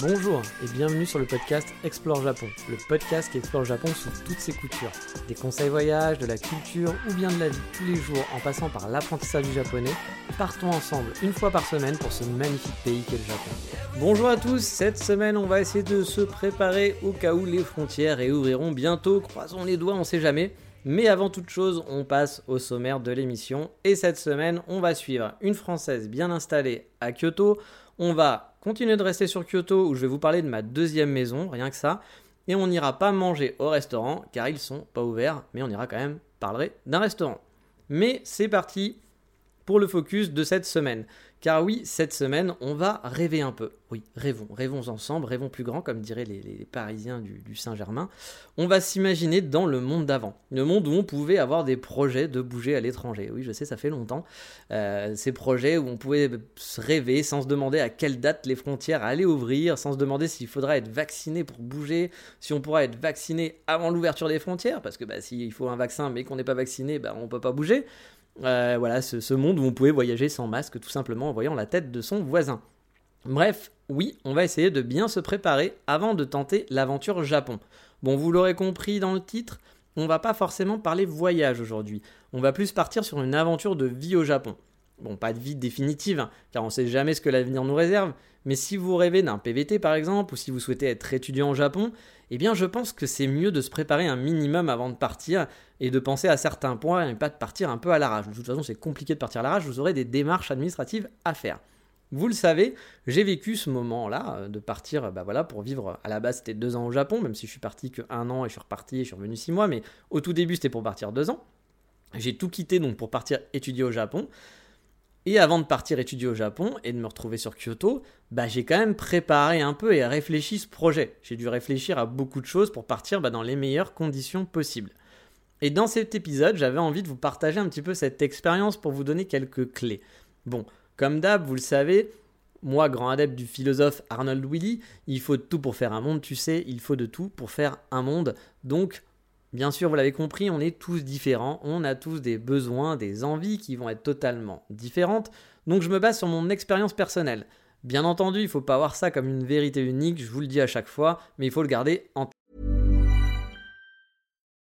Bonjour et bienvenue sur le podcast Explore Japon, le podcast qui explore le Japon sous toutes ses coutures. Des conseils voyage, de la culture ou bien de la vie tous les jours en passant par l'apprentissage du japonais, partons ensemble une fois par semaine pour ce magnifique pays qu'est le Japon. Bonjour à tous, cette semaine on va essayer de se préparer au cas où les frontières réouvriront bientôt, croisons les doigts, on sait jamais. Mais avant toute chose, on passe au sommaire de l'émission. Et cette semaine, on va suivre une Française bien installée à Kyoto. On va continuer de rester sur Kyoto où je vais vous parler de ma deuxième maison, rien que ça. Et on n'ira pas manger au restaurant car ils sont pas ouverts, mais on ira quand même parler d'un restaurant. Mais c'est parti pour le focus de cette semaine. Car oui, cette semaine, on va rêver un peu. Oui, rêvons, rêvons ensemble, rêvons plus grand, comme diraient les, Parisiens du, Saint-Germain. On va s'imaginer dans le monde d'avant. Le monde où on pouvait avoir des projets de bouger à l'étranger. Oui, je sais, ça fait longtemps. Euh, ces projets où on pouvait se rêver sans se demander à quelle date les frontières allaient ouvrir, sans se demander s'il faudra être vacciné pour bouger, si on pourra être vacciné avant l'ouverture des frontières, parce que bah, s'il faut un vaccin mais qu'on n'est pas vacciné, bah, on ne peut pas bouger. Euh, voilà, ce, monde où on pouvait voyager sans masque tout simplement en voyant la tête de son voisin. Bref, oui, on va essayer de bien se préparer avant de tenter l'aventure Japon. Bon, vous l'aurez compris dans le titre, on va pas forcément parler voyage aujourd'hui. On va plus partir sur une aventure de vie au Japon. Bon, pas de vie définitive, hein, car on sait jamais ce que l'avenir nous réserve, mais si vous rêvez d'un PVT par exemple, ou si vous souhaitez être étudiant au Japon, eh bien je pense que c'est mieux de se préparer un minimum avant de partir et de penser à certains points et pas de partir un peu à l'arrache. De toute façon, c'est compliqué de partir à l'arrache, vous aurez des démarches administratives à faire. Vous le savez, j'ai vécu ce moment-là euh, de partir, bah voilà, pour vivre. À la base, c'était deux ans au Japon, même si je suis parti que un an et je suis reparti et je suis revenu six mois. Mais au tout début, c'était pour partir deux ans. J'ai tout quitté donc pour partir étudier au Japon. Et avant de partir étudier au Japon et de me retrouver sur Kyoto, bah, j'ai quand même préparé un peu et réfléchi ce projet. J'ai dû réfléchir à beaucoup de choses pour partir bah, dans les meilleures conditions possibles. Et dans cet épisode, j'avais envie de vous partager un petit peu cette expérience pour vous donner quelques clés. Bon, comme d'hab, vous le savez, moi, grand adepte du philosophe Arnold Willy, il faut de tout pour faire un monde, tu sais, il faut de tout pour faire un monde. Donc, Bien sûr, vous l'avez compris, on est tous différents, on a tous des besoins, des envies qui vont être totalement différentes, donc je me base sur mon expérience personnelle. Bien entendu, il ne faut pas voir ça comme une vérité unique, je vous le dis à chaque fois, mais il faut le garder en tête.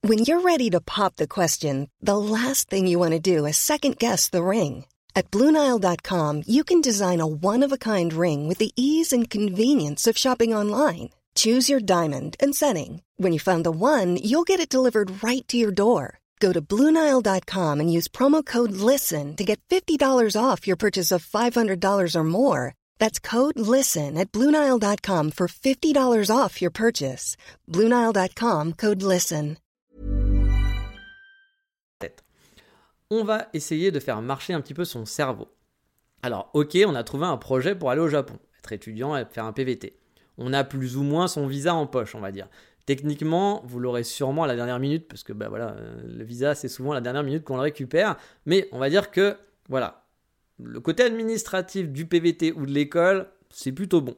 When you're ready to pop the question, the last thing you want to do is second guess the ring. At BlueNile.com, you can design a one-of-a-kind ring with the ease and convenience of shopping online. Choose your diamond and setting. When you find the one, you'll get it delivered right to your door. Go to Bluenile.com and use promo code LISTEN to get $50 off your purchase of $500 or more. That's code LISTEN at Bluenile.com for $50 off your purchase. Bluenile.com code LISTEN. On va essayer de faire marcher un petit peu son cerveau. Alors, ok, on a trouvé un projet pour aller au Japon, être étudiant et faire un PVT. On a plus ou moins son visa en poche, on va dire. Techniquement, vous l'aurez sûrement à la dernière minute, parce que bah, voilà, euh, le visa, c'est souvent à la dernière minute qu'on le récupère. Mais on va dire que, voilà, le côté administratif du PVT ou de l'école, c'est plutôt bon.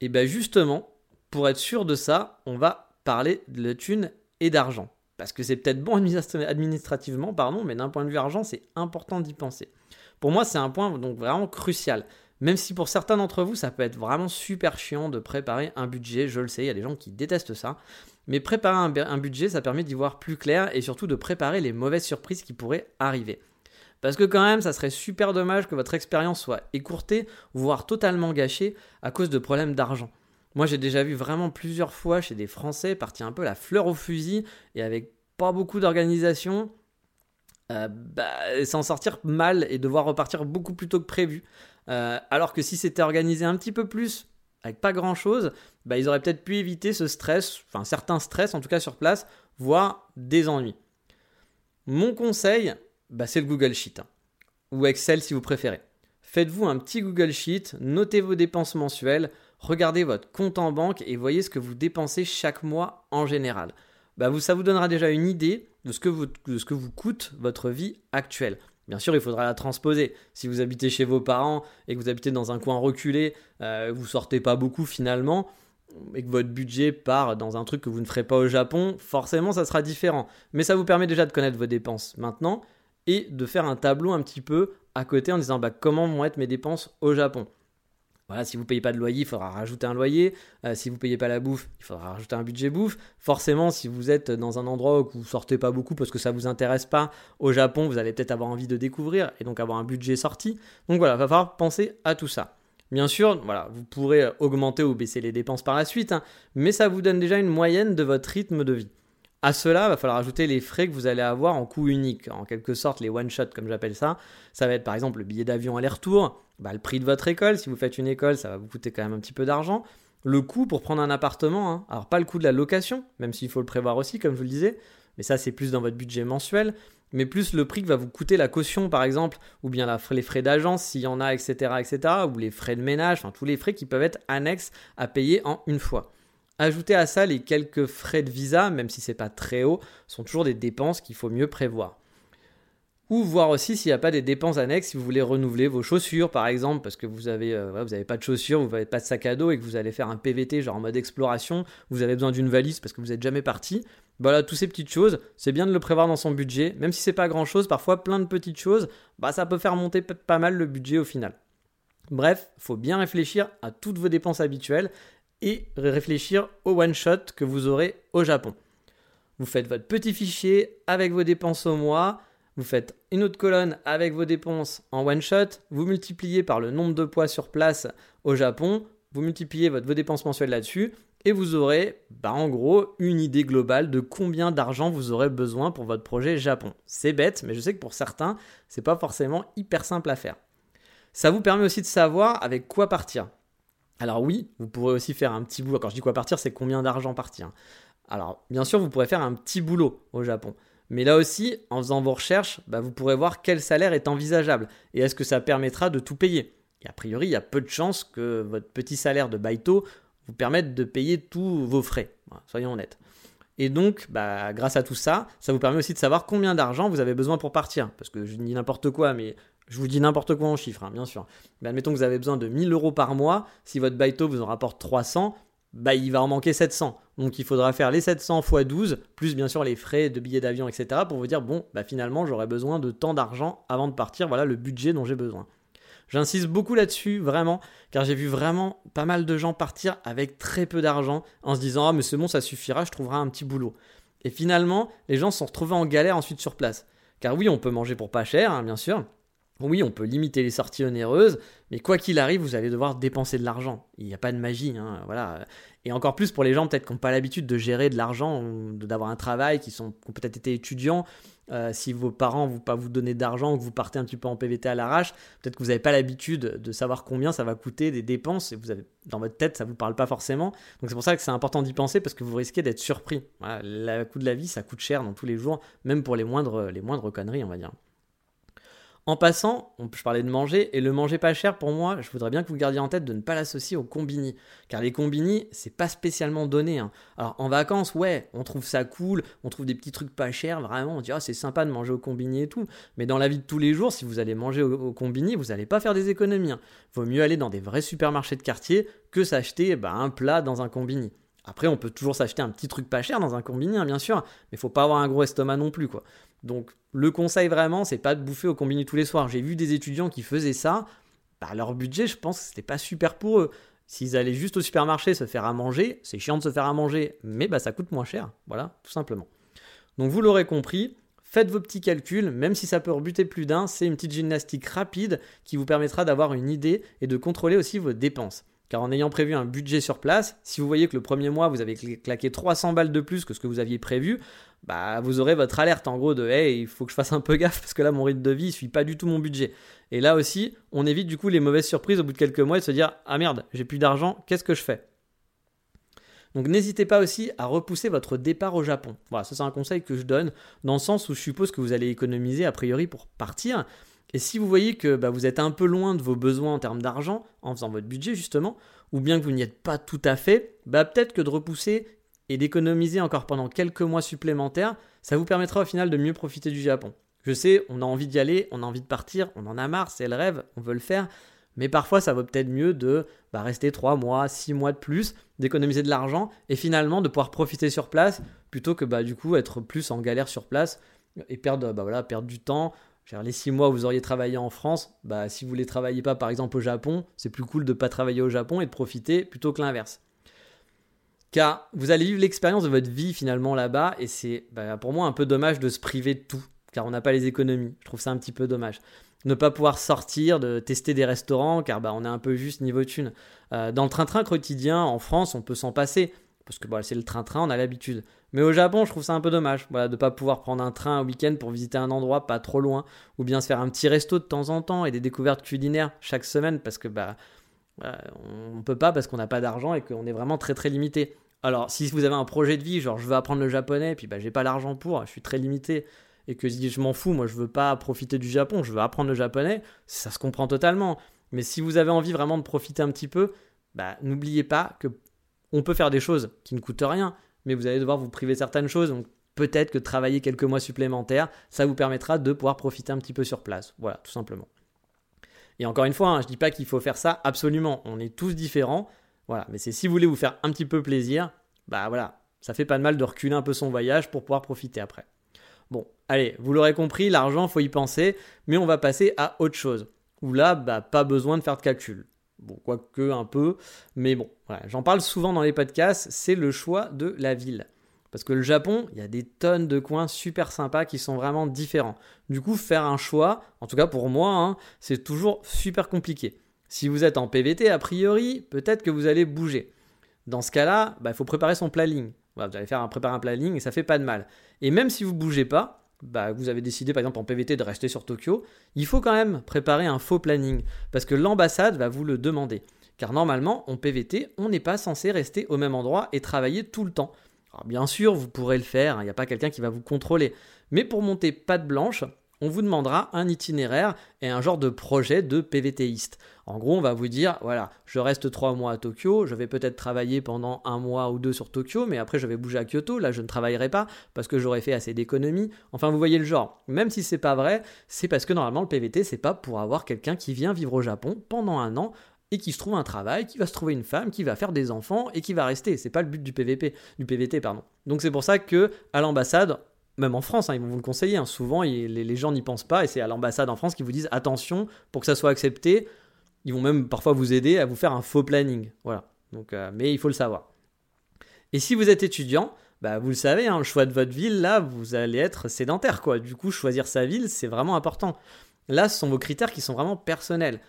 Et bien justement, pour être sûr de ça, on va parler de thunes et d'argent. Parce que c'est peut-être bon administrativement, pardon, mais d'un point de vue argent, c'est important d'y penser. Pour moi, c'est un point donc vraiment crucial. Même si pour certains d'entre vous, ça peut être vraiment super chiant de préparer un budget, je le sais, il y a des gens qui détestent ça. Mais préparer un, budget, ça permet d'y voir plus clair et surtout de préparer les mauvaises surprises qui pourraient arriver. Parce que quand même, ça serait super dommage que votre expérience soit écourtée, voire totalement gâchée à cause de problèmes d'argent. Moi, j'ai déjà vu vraiment plusieurs fois chez des Français partir un peu la fleur au fusil et avec pas beaucoup d'organisation, euh, bah, s'en sortir mal et devoir repartir beaucoup plus tôt que prévu. Euh, alors que si c'était organisé un petit peu plus, avec pas grand chose, bah, ils auraient peut-être pu éviter ce stress, enfin certains stress en tout cas sur place, voire des ennuis. Mon conseil, bah, c'est le Google Sheet, hein. ou Excel si vous préférez. Faites-vous un petit Google Sheet, notez vos dépenses mensuelles, regardez votre compte en banque et voyez ce que vous dépensez chaque mois en général. Bah, vous, ça vous donnera déjà une idée de ce que vous, de ce que vous coûte votre vie actuelle. Bien sûr, il faudra la transposer. Si vous habitez chez vos parents et que vous habitez dans un coin reculé, euh, vous sortez pas beaucoup finalement, et que votre budget part dans un truc que vous ne ferez pas au Japon, forcément ça sera différent. Mais ça vous permet déjà de connaître vos dépenses maintenant et de faire un tableau un petit peu à côté en disant bah, comment vont être mes dépenses au Japon. Voilà, si vous payez pas de loyer, il faudra rajouter un loyer. Euh, si vous payez pas la bouffe, il faudra rajouter un budget bouffe. Forcément, si vous êtes dans un endroit où vous sortez pas beaucoup parce que ça vous intéresse pas, au Japon, vous allez peut-être avoir envie de découvrir et donc avoir un budget sorti. Donc voilà, il va falloir penser à tout ça. Bien sûr, voilà, vous pourrez augmenter ou baisser les dépenses par la suite, hein, mais ça vous donne déjà une moyenne de votre rythme de vie. À cela, il va falloir ajouter les frais que vous allez avoir en coût unique, en quelque sorte les one-shot comme j'appelle ça. Ça va être par exemple le billet d'avion aller-retour, bah, le prix de votre école, si vous faites une école, ça va vous coûter quand même un petit peu d'argent. Le coût pour prendre un appartement, hein. alors pas le coût de la location, même s'il faut le prévoir aussi, comme je vous le disais, mais ça c'est plus dans votre budget mensuel, mais plus le prix que va vous coûter la caution par exemple, ou bien les frais d'agence s'il y en a, etc., etc., ou les frais de ménage, enfin tous les frais qui peuvent être annexes à payer en une fois. Ajoutez à ça les quelques frais de visa, même si c'est pas très haut, sont toujours des dépenses qu'il faut mieux prévoir. Ou voir aussi s'il n'y a pas des dépenses annexes, si vous voulez renouveler vos chaussures par exemple, parce que vous n'avez euh, vous avez pas de chaussures, vous n'avez pas de sac à dos et que vous allez faire un PVT genre en mode exploration, vous avez besoin d'une valise parce que vous n'êtes jamais parti. Voilà, toutes ces petites choses, c'est bien de le prévoir dans son budget, même si c'est pas grand chose, parfois plein de petites choses, bah ça peut faire monter pas mal le budget au final. Bref, faut bien réfléchir à toutes vos dépenses habituelles et réfléchir au one-shot que vous aurez au Japon. Vous faites votre petit fichier avec vos dépenses au mois, vous faites une autre colonne avec vos dépenses en one-shot, vous multipliez par le nombre de poids sur place au Japon, vous multipliez vos dépenses mensuelles là-dessus, et vous aurez bah, en gros une idée globale de combien d'argent vous aurez besoin pour votre projet Japon. C'est bête, mais je sais que pour certains, c'est pas forcément hyper simple à faire. Ça vous permet aussi de savoir avec quoi partir. Alors oui, vous pourrez aussi faire un petit boulot. Quand je dis quoi partir, c'est combien d'argent partir. Alors bien sûr, vous pourrez faire un petit boulot au Japon. Mais là aussi, en faisant vos recherches, bah, vous pourrez voir quel salaire est envisageable et est-ce que ça permettra de tout payer. Et a priori, il y a peu de chances que votre petit salaire de baito vous permette de payer tous vos frais. soyons honnêtes. Et donc, bah, grâce à tout ça, ça vous permet aussi de savoir combien d'argent vous avez besoin pour partir. Parce que je dis n'importe quoi, mais je vous dis n'importe quoi en chiffres, hein, bien sûr. Mais admettons que vous avez besoin de 1000 euros par mois. Si votre baito vous en rapporte 300, bah, il va en manquer 700. Donc il faudra faire les 700 x 12, plus bien sûr les frais de billets d'avion, etc. pour vous dire, bon, bah, finalement, j'aurais besoin de tant d'argent avant de partir. Voilà le budget dont j'ai besoin. J'insiste beaucoup là-dessus, vraiment, car j'ai vu vraiment pas mal de gens partir avec très peu d'argent en se disant, ah, mais c'est bon, ça suffira, je trouverai un petit boulot. Et finalement, les gens se sont retrouvés en galère ensuite sur place. Car oui, on peut manger pour pas cher, hein, bien sûr, oui, on peut limiter les sorties onéreuses, mais quoi qu'il arrive, vous allez devoir dépenser de l'argent. Il n'y a pas de magie, hein, voilà. Et encore plus pour les gens peut-être qui n'ont pas l'habitude de gérer de l'argent, d'avoir un travail, qui, sont, ont peut-être été étudiants. Euh, si vos parents ne vont pas vous donner d'argent ou que vous partez un petit peu en PVT à l'arrache, peut-être que vous n'avez pas l'habitude de savoir combien ça va coûter des dépenses et vous avez dans votre tête ça ne vous parle pas forcément. Donc c'est pour ça que c'est important d'y penser parce que vous risquez d'être surpris. le coût de la vie ça coûte cher dans tous les jours, même pour les moindres, les moindres conneries on va dire. En passant, je parlais de manger, et le manger pas cher, pour moi, je voudrais bien que vous gardiez en tête de ne pas l'associer aux combini. Car les combini, c'est pas spécialement donné. Hein. Alors en vacances, ouais, on trouve ça cool, on trouve des petits trucs pas chers, vraiment, on dit ah, c'est sympa de manger au combini et tout. Mais dans la vie de tous les jours, si vous allez manger au, combini, vous n'allez pas faire des économies. Hein. Vaut mieux aller dans des vrais supermarchés de quartier que s'acheter bah, un plat dans un combini. Après, on peut toujours s'acheter un petit truc pas cher dans un combini, hein, bien sûr, mais faut pas avoir un gros estomac non plus, quoi. Donc, le conseil vraiment, c'est pas de bouffer au combini tous les soirs. J'ai vu des étudiants qui faisaient ça. Bah, leur budget, je pense que c'était pas super pour eux. S'ils allaient juste au supermarché se faire à manger, c'est chiant de se faire à manger, mais bah, ça coûte moins cher. Voilà, tout simplement. Donc, vous l'aurez compris, Faites vos petits calculs, même si ça peut rebuter plus d'un, c'est une petite gymnastique rapide qui vous permettra d'avoir une idée et de contrôler aussi vos dépenses. Car en ayant prévu un budget sur place, si vous voyez que le premier mois vous avez claqué 300 balles de plus que ce que vous aviez prévu, bah vous aurez votre alerte en gros de hey, il faut que je fasse un peu gaffe parce que là mon rythme de vie ne suit pas du tout mon budget. Et là aussi, on évite du coup les mauvaises surprises au bout de quelques mois et de se dire ah merde, j'ai plus d'argent, qu'est-ce que je fais? Donc n'hésitez pas aussi à repousser votre départ au Japon. Voilà, ça c'est un conseil que je donne dans le sens où je suppose que vous allez économiser a priori pour partir. Et si vous voyez que bah, vous êtes un peu loin de vos besoins en termes d'argent, en faisant votre budget justement, ou bien que vous n'y êtes pas tout à fait, bah, peut-être que de repousser et d'économiser encore pendant quelques mois supplémentaires, ça vous permettra au final de mieux profiter du Japon. Je sais, on a envie d'y aller, on a envie de partir, on en a marre, c'est le rêve, on veut le faire, mais parfois ça vaut peut-être mieux de bah, rester 3 mois, 6 mois de plus, d'économiser de l'argent et finalement de pouvoir profiter sur place plutôt que bah, du coup être plus en galère sur place et perdre, bah, voilà, perdre du temps, Les six mois où vous auriez travaillé en France, bah, si vous ne les travaillez pas par exemple au Japon, c'est plus cool de ne pas travailler au Japon et de profiter plutôt que l'inverse. Car vous allez vivre l'expérience de votre vie finalement là-bas et c'est bah, pour moi un peu dommage de se priver de tout car on n'a pas les économies. Je trouve ça un petit peu dommage. Ne pas pouvoir sortir, de tester des restaurants car bah, on est un peu juste niveau thune. Euh, dans le train-train quotidien en France, on peut s'en passer parce que bah, c'est le train-train, on a l'habitude. Mais au Japon, je trouve ça un peu dommage voilà, de ne pas pouvoir prendre un train un week-end pour visiter un endroit pas trop loin, ou bien se faire un petit resto de temps en temps et des découvertes culinaires chaque semaine, parce que bah, on ne peut pas parce qu'on n'a pas d'argent et qu'on est vraiment très très limité. Alors, si vous avez un projet de vie, genre je veux apprendre le japonais, puis bah, j'ai pas l'argent pour, je suis très limité, et que je m'en fous, moi je veux pas profiter du Japon, je veux apprendre le japonais, ça se comprend totalement. Mais si vous avez envie vraiment de profiter un petit peu, bah, n'oubliez pas que on peut faire des choses qui ne coûtent rien, mais vous allez devoir vous priver certaines choses. Donc peut-être que travailler quelques mois supplémentaires, ça vous permettra de pouvoir profiter un petit peu sur place. Voilà, tout simplement. Et encore une fois, hein, je ne dis pas qu'il faut faire ça absolument. On est tous différents. Voilà, mais c'est si vous voulez vous faire un petit peu plaisir, bah voilà, ça fait pas de mal de reculer un peu son voyage pour pouvoir profiter après. Bon, allez, vous l'aurez compris, l'argent, faut y penser, mais on va passer à autre chose. Où là, bah, pas besoin de faire de calcul. Bon, quoique un peu, mais bon, j'en parle souvent dans les podcasts, c'est le choix de la ville. Parce que le Japon, il y a des tonnes de coins super sympas qui sont vraiment différents. Du coup, faire un choix, en tout cas pour moi, hein, c'est toujours super compliqué. Si vous êtes en PVT, a priori, peut-être que vous allez bouger. Dans ce cas-là, bah, il faut préparer son planning. vous allez faire un, préparer un planning et ça fait pas de mal. Et même si vous bougez pas, bah, vous avez décidé par exemple en PVT de rester sur Tokyo, il faut quand même préparer un faux planning parce que l'ambassade va vous le demander. Car normalement, en PVT, on n'est pas censé rester au même endroit et travailler tout le temps. Bien sûr, vous pourrez le faire, il n'y a pas quelqu'un qui va vous contrôler. Mais pour monter patte blanche, on vous demandera un itinéraire et un genre de projet de PVTiste. En gros, on va vous dire, voilà, je reste trois mois à Tokyo, je vais peut-être travailler pendant un mois ou deux sur Tokyo, mais après je vais bouger à Kyoto, là je ne travaillerai pas parce que j'aurais fait assez d'économies. Enfin, vous voyez le genre. Même si c'est pas vrai, c'est parce que normalement le PVT, c'est pas pour avoir quelqu'un qui vient vivre au Japon pendant un an et qui se trouve un travail, qui va se trouver une femme, qui va faire des enfants et qui va rester. C'est pas le but du PVP, du PVT pardon. Donc c'est pour ça que à l'ambassade, même en France, hein, ils vont vous le conseiller. Hein. Souvent, les, gens n'y pensent pas et c'est à l'ambassade en France qu'ils vous disent attention pour que ça soit accepté. Ils vont même parfois vous aider à vous faire un faux planning. Voilà. Donc, euh, mais il faut le savoir. Et si vous êtes étudiant, bah, vous le savez, hein, le choix de votre ville, là, vous allez être sédentaire. Quoi. Du coup, choisir sa ville, c'est vraiment important. Là, ce sont vos critères qui sont vraiment personnels.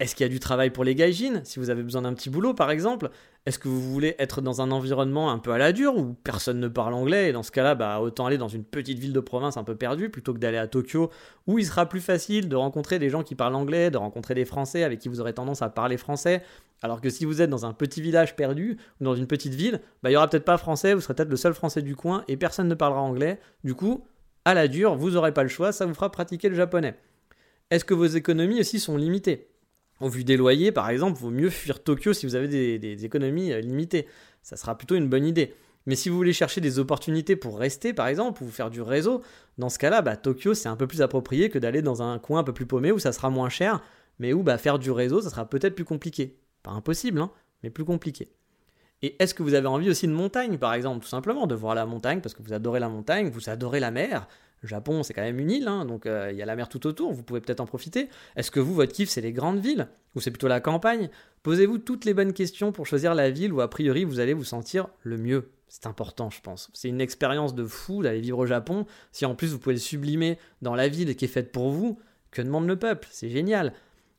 Est-ce qu'il y a du travail pour les gaijins? Si vous avez besoin d'un petit boulot, par exemple, est-ce que vous voulez être dans un environnement un peu à la dure où personne ne parle anglais? Et dans ce cas-là, bah, autant aller dans une petite ville de province un peu perdue plutôt que d'aller à Tokyo où il sera plus facile de rencontrer des gens qui parlent anglais, de rencontrer des Français avec qui vous aurez tendance à parler français. Alors que si vous êtes dans un petit village perdu ou dans une petite ville, bah, il y aura peut-être pas français, vous serez peut-être le seul français du coin et personne ne parlera anglais. Du coup, à la dure, vous n'aurez pas le choix, ça vous fera pratiquer le japonais. Est-ce que vos économies aussi sont limitées? Au vu des loyers, par exemple, vaut mieux fuir Tokyo si vous avez des, économies euh, limitées. Ça sera plutôt une bonne idée. Mais si vous voulez chercher des opportunités pour rester, par exemple, ou faire du réseau, dans ce cas-là, bah, Tokyo, c'est un peu plus approprié que d'aller dans un coin un peu plus paumé où ça sera moins cher, mais où bah, faire du réseau, ça sera peut-être plus compliqué. Pas impossible, hein, mais plus compliqué. Et est-ce que vous avez envie aussi de montagne, par exemple, tout simplement, de voir la montagne parce que vous adorez la montagne, vous adorez la mer, Japon, c'est quand même une île, hein, donc euh, il y a la mer tout autour, vous pouvez peut-être en profiter. Est-ce que vous, votre kiff, c'est les grandes villes ou c'est plutôt la campagne? Posez-vous toutes les bonnes questions pour choisir la ville où a priori vous allez vous sentir le mieux. C'est important, je pense. C'est une expérience de fou d'aller vivre au Japon. Si en plus vous pouvez le sublimer dans la ville qui est faite pour vous, que demande le peuple? C'est génial.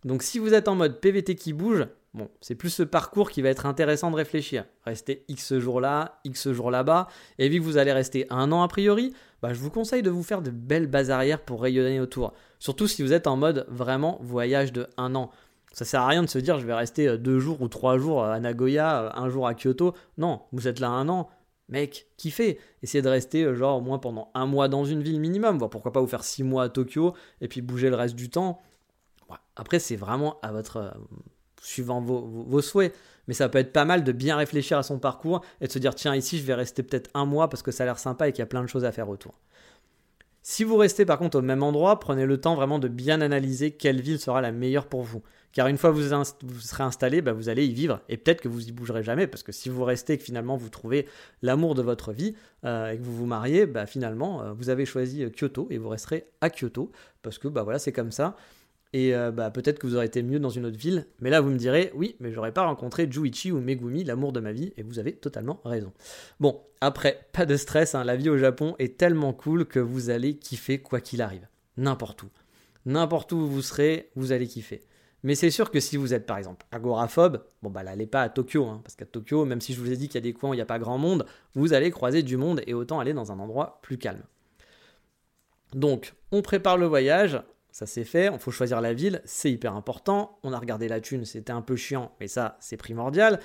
Donc si vous êtes en mode PVT qui bouge, Bon, c'est plus ce parcours qui va être intéressant de réfléchir. Rester X jours là, X jours là-bas, et vu que vous allez rester un an a priori, bah, je vous conseille de vous faire de belles bases arrière pour rayonner autour. Surtout si vous êtes en mode vraiment voyage de un an. Ça sert à rien de se dire je vais rester euh, deux jours ou trois jours à Nagoya, euh, un jour à Kyoto. Non, vous êtes là un an. Mec, kiffez. Essayez de rester euh, genre au moins pendant un mois dans une ville minimum. Voire pourquoi pas vous faire six mois à Tokyo et puis bouger le reste du temps. Après, c'est vraiment à votre suivant vos, souhaits. Mais ça peut être pas mal de bien réfléchir à son parcours et de se dire tiens, ici, je vais rester peut-être un mois parce que ça a l'air sympa et qu'il y a plein de choses à faire autour. Si vous restez par contre au même endroit, prenez le temps vraiment de bien analyser quelle ville sera la meilleure pour vous. Car une fois que vous, serez installé, bah, vous allez y vivre et peut-être que vous y bougerez jamais parce que si vous restez et que finalement vous trouvez l'amour de votre vie euh, et que vous vous mariez, bah, finalement euh, vous avez choisi Kyoto et vous resterez à Kyoto parce que bah, voilà, c'est comme ça. Et bah, peut-être que vous aurez été mieux dans une autre ville. Mais là, vous me direz, oui, mais j'aurais pas rencontré Juichi ou Megumi, l'amour de ma vie. Et vous avez totalement raison. Bon, après, pas de stress. Hein, la vie au Japon est tellement cool que vous allez kiffer quoi qu'il arrive. N'importe où. N'importe où vous serez, vous allez kiffer. Mais c'est sûr que si vous êtes par exemple agoraphobe, bon bah n'allez pas à Tokyo, hein, parce qu'à Tokyo, même si je vous ai dit qu'il y a des coins où il n'y a pas grand monde, vous allez croiser du monde et autant aller dans un endroit plus calme. Donc, on prépare le voyage, ça c'est fait, il faut choisir la ville, c'est hyper important. On a regardé la thune, c'était un peu chiant, mais ça c'est primordial.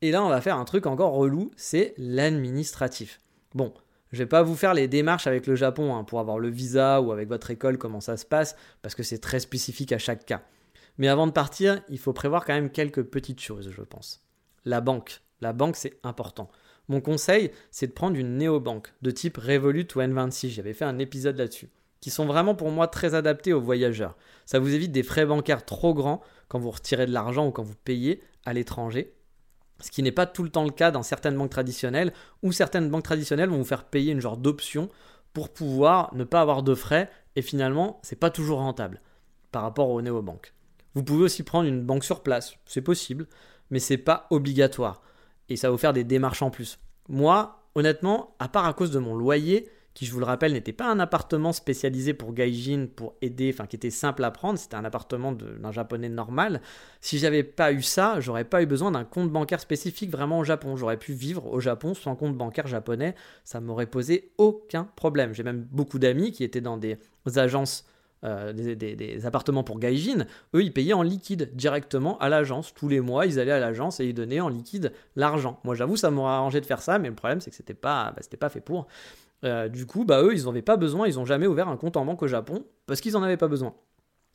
Et là, on va faire un truc encore relou, c'est l'administratif. Bon, je vais pas vous faire les démarches avec le Japon hein, pour avoir le visa ou avec votre école, comment ça se passe, parce que c'est très spécifique à chaque cas. Mais avant de partir, il faut prévoir quand même quelques petites choses, je pense. La banque. La banque, c'est important. Mon conseil, c'est de prendre une néobanque de type Revolut ou N26. J'avais fait un épisode là-dessus. Qui sont vraiment pour moi très adaptés aux voyageurs. Ça vous évite des frais bancaires trop grands quand vous retirez de l'argent ou quand vous payez à l'étranger. Ce qui n'est pas tout le temps le cas dans certaines banques traditionnelles, où certaines banques traditionnelles vont vous faire payer une genre d'option pour pouvoir ne pas avoir de frais, et finalement, c'est pas toujours rentable par rapport aux néobanques. Vous pouvez aussi prendre une banque sur place, c'est possible, mais c'est pas obligatoire. Et ça va vous faire des démarches en plus. Moi, honnêtement, à part à cause de mon loyer, qui je vous le rappelle n'était pas un appartement spécialisé pour gaijin, pour aider, enfin qui était simple à prendre, c'était un appartement d'un japonais normal. Si j'avais pas eu ça, j'aurais pas eu besoin d'un compte bancaire spécifique vraiment au Japon. J'aurais pu vivre au Japon sans compte bancaire japonais, ça m'aurait posé aucun problème. J'ai même beaucoup d'amis qui étaient dans des agences euh, des, appartements pour Gaijin, eux, ils payaient en liquide directement à l'agence. Tous les mois, ils allaient à l'agence et ils donnaient en liquide l'argent. Moi, j'avoue, ça m'aurait arrangé de faire ça, mais le problème, c'est que c'était pas, bah, c'était pas fait pour. Euh, du coup, bah, eux, ils n'en avaient pas besoin, ils n'ont jamais ouvert un compte en banque au Japon parce qu'ils n'en avaient pas besoin.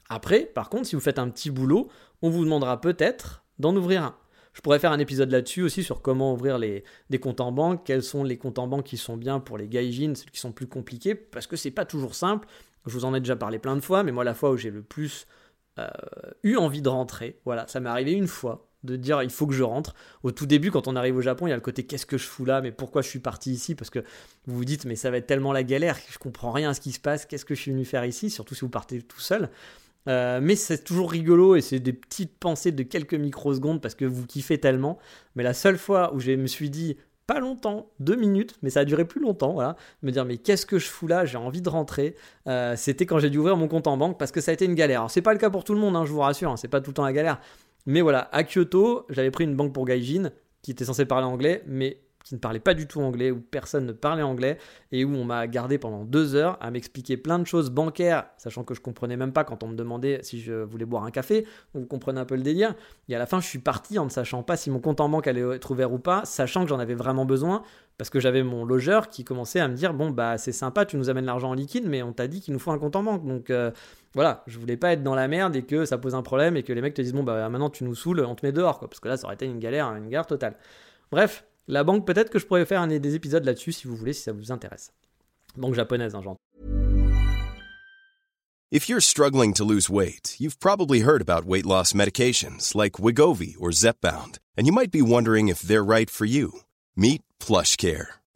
Après, par contre, si vous faites un petit boulot, on vous demandera peut-être d'en ouvrir un. Je pourrais faire un épisode là-dessus aussi sur comment ouvrir les, des comptes en banque, quels sont les comptes en banque qui sont bien pour les gaijins, ceux qui sont plus compliqués, parce que c'est pas toujours simple. Je vous en ai déjà parlé plein de fois, mais moi, la fois où j'ai le plus euh, eu envie de rentrer, voilà, ça m'est arrivé une fois de dire il faut que je rentre. Au tout début, quand on arrive au Japon, il y a le côté qu'est-ce que je fous là, mais pourquoi je suis parti ici? Parce que vous vous dites mais ça va être tellement la galère, je comprends rien à ce qui se passe, qu'est-ce que je suis venu faire ici, surtout si vous partez tout seul. Euh, mais c'est toujours rigolo et c'est des petites pensées de quelques microsecondes parce que vous kiffez tellement. Mais la seule fois où je me suis dit pas longtemps, deux minutes, mais ça a duré plus longtemps, voilà, me dire mais qu'est-ce que je fous là, j'ai envie de rentrer. Euh, c'était quand j'ai dû ouvrir mon compte en banque parce que ça a été une galère. Alors c'est pas le cas pour tout le monde, hein, je vous rassure, hein, c'est pas tout le temps la galère. Mais voilà, à Kyoto, j'avais pris une banque pour Gaijin qui était censée parler anglais, mais qui ne parlait pas du tout anglais, où personne ne parlait anglais, et où on m'a gardé pendant deux heures à m'expliquer plein de choses bancaires, sachant que je comprenais même pas quand on me demandait si je voulais boire un café, vous comprenez un peu le délire. Et à la fin, je suis parti en ne sachant pas si mon compte en banque allait être ouvert ou pas, sachant que j'en avais vraiment besoin, parce que j'avais mon logeur qui commençait à me dire bon bah c'est sympa, tu nous amènes l'argent en liquide, mais on t'a dit qu'il nous faut un compte en banque, donc euh, voilà, je voulais pas être dans la merde et que ça pose un problème et que les mecs te disent bon bah maintenant tu nous saoules, on te met dehors quoi, parce que là ça aurait été une galère, une galère totale. Bref, La banque, peut-être que je pourrais faire un, des épisodes là-dessus si vous voulez, si ça vous intéresse. Banque japonaise, hein, j'entends. If you're struggling to lose weight, you've probably heard about weight loss medications like Wigovi or Zepbound, and you might be wondering if they're right for you. Meet PlushCare,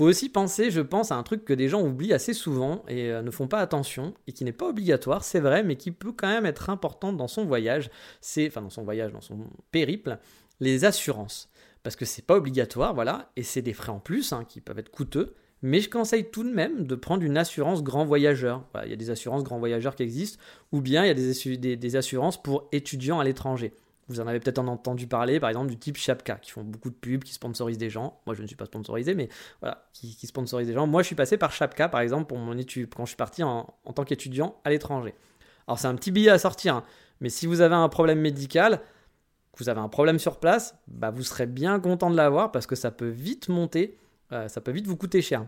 Faut aussi penser, je pense, à un truc que des gens oublient assez souvent et euh, ne font pas attention et qui n'est pas obligatoire, c'est vrai, mais qui peut quand même être important dans son voyage, c'est, enfin dans son voyage, dans son périple, les assurances. Parce que c'est pas obligatoire, voilà, et c'est des frais en plus hein, qui peuvent être coûteux, mais je conseille tout de même de prendre une assurance grand voyageur. il y a des assurances grand voyageurs qui existent, ou bien il y a des, assurances pour étudiants à l'étranger. Vous en avez peut-être entendu parler, par exemple, du type Chapka, qui font beaucoup de pubs, qui sponsorisent des gens. Moi, je ne suis pas sponsorisé, mais voilà, qui, sponsorisent des gens. Moi, je suis passé par Chapka, par exemple, pour mon étude, quand je suis parti en, tant qu'étudiant à l'étranger. Alors, c'est un petit billet à sortir, hein. mais si vous avez un problème médical, que vous avez un problème sur place, bah, vous serez bien content de l'avoir parce que ça peut vite monter, euh, ça peut vite vous coûter cher.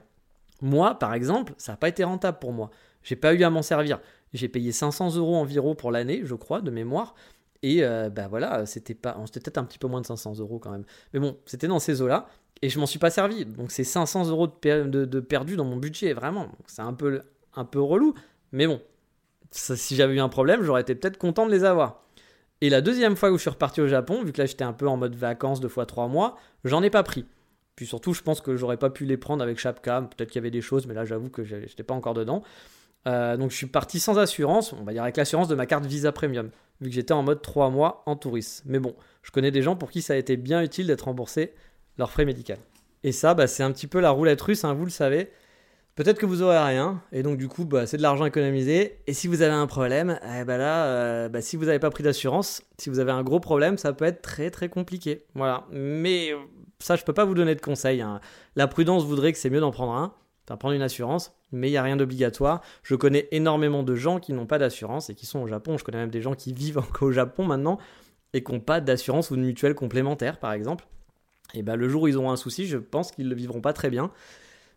Moi, par exemple, ça n'a pas été rentable pour moi. J'ai pas eu à m'en servir. J'ai payé 500 euros environ pour l'année, je crois, de mémoire. Et euh, bah voilà, c'était pas, c'était peut-être un petit peu moins de 500 euros quand même. Mais bon, c'était dans ces eaux-là et je m'en suis pas servi. Donc c'est 500 euros de, perdu dans mon budget, vraiment. C'est un peu, un peu relou, mais bon, si j'avais eu un problème, j'aurais été peut-être content de les avoir. Et la deuxième fois où je suis reparti au Japon, vu que là j'étais un peu en mode vacances deux fois trois mois, j'en ai pas pris. Puis surtout, je pense que j'aurais pas pu les prendre avec Chapka. Peut-être qu'il y avait des choses, mais là j'avoue que j'étais pas encore dedans. Euh, donc je suis parti sans assurance, on va dire avec l'assurance de ma carte Visa Premium, vu que j'étais en mode 3 mois en tourisme. Mais bon, je connais des gens pour qui ça a été bien utile d'être remboursé leurs frais médicaux. Et ça, bah, c'est un petit peu la roulette russe, hein, vous le savez. Peut-être que vous aurez rien, et donc du coup, bah, c'est de l'argent économisé. Et si vous avez un problème, eh bah là, euh, bah, si vous n'avez pas pris d'assurance, si vous avez un gros problème, ça peut être très très compliqué. Voilà. Mais ça, je peux pas vous donner de conseils. Hein. La prudence voudrait que c'est mieux d'en prendre un prendre une assurance, mais il n'y a rien d'obligatoire. Je connais énormément de gens qui n'ont pas d'assurance et qui sont au Japon. Je connais même des gens qui vivent encore au Japon maintenant et qui n'ont pas d'assurance ou de mutuelle complémentaire, par exemple. Et ben, le jour où ils auront un souci, je pense qu'ils ne le vivront pas très bien.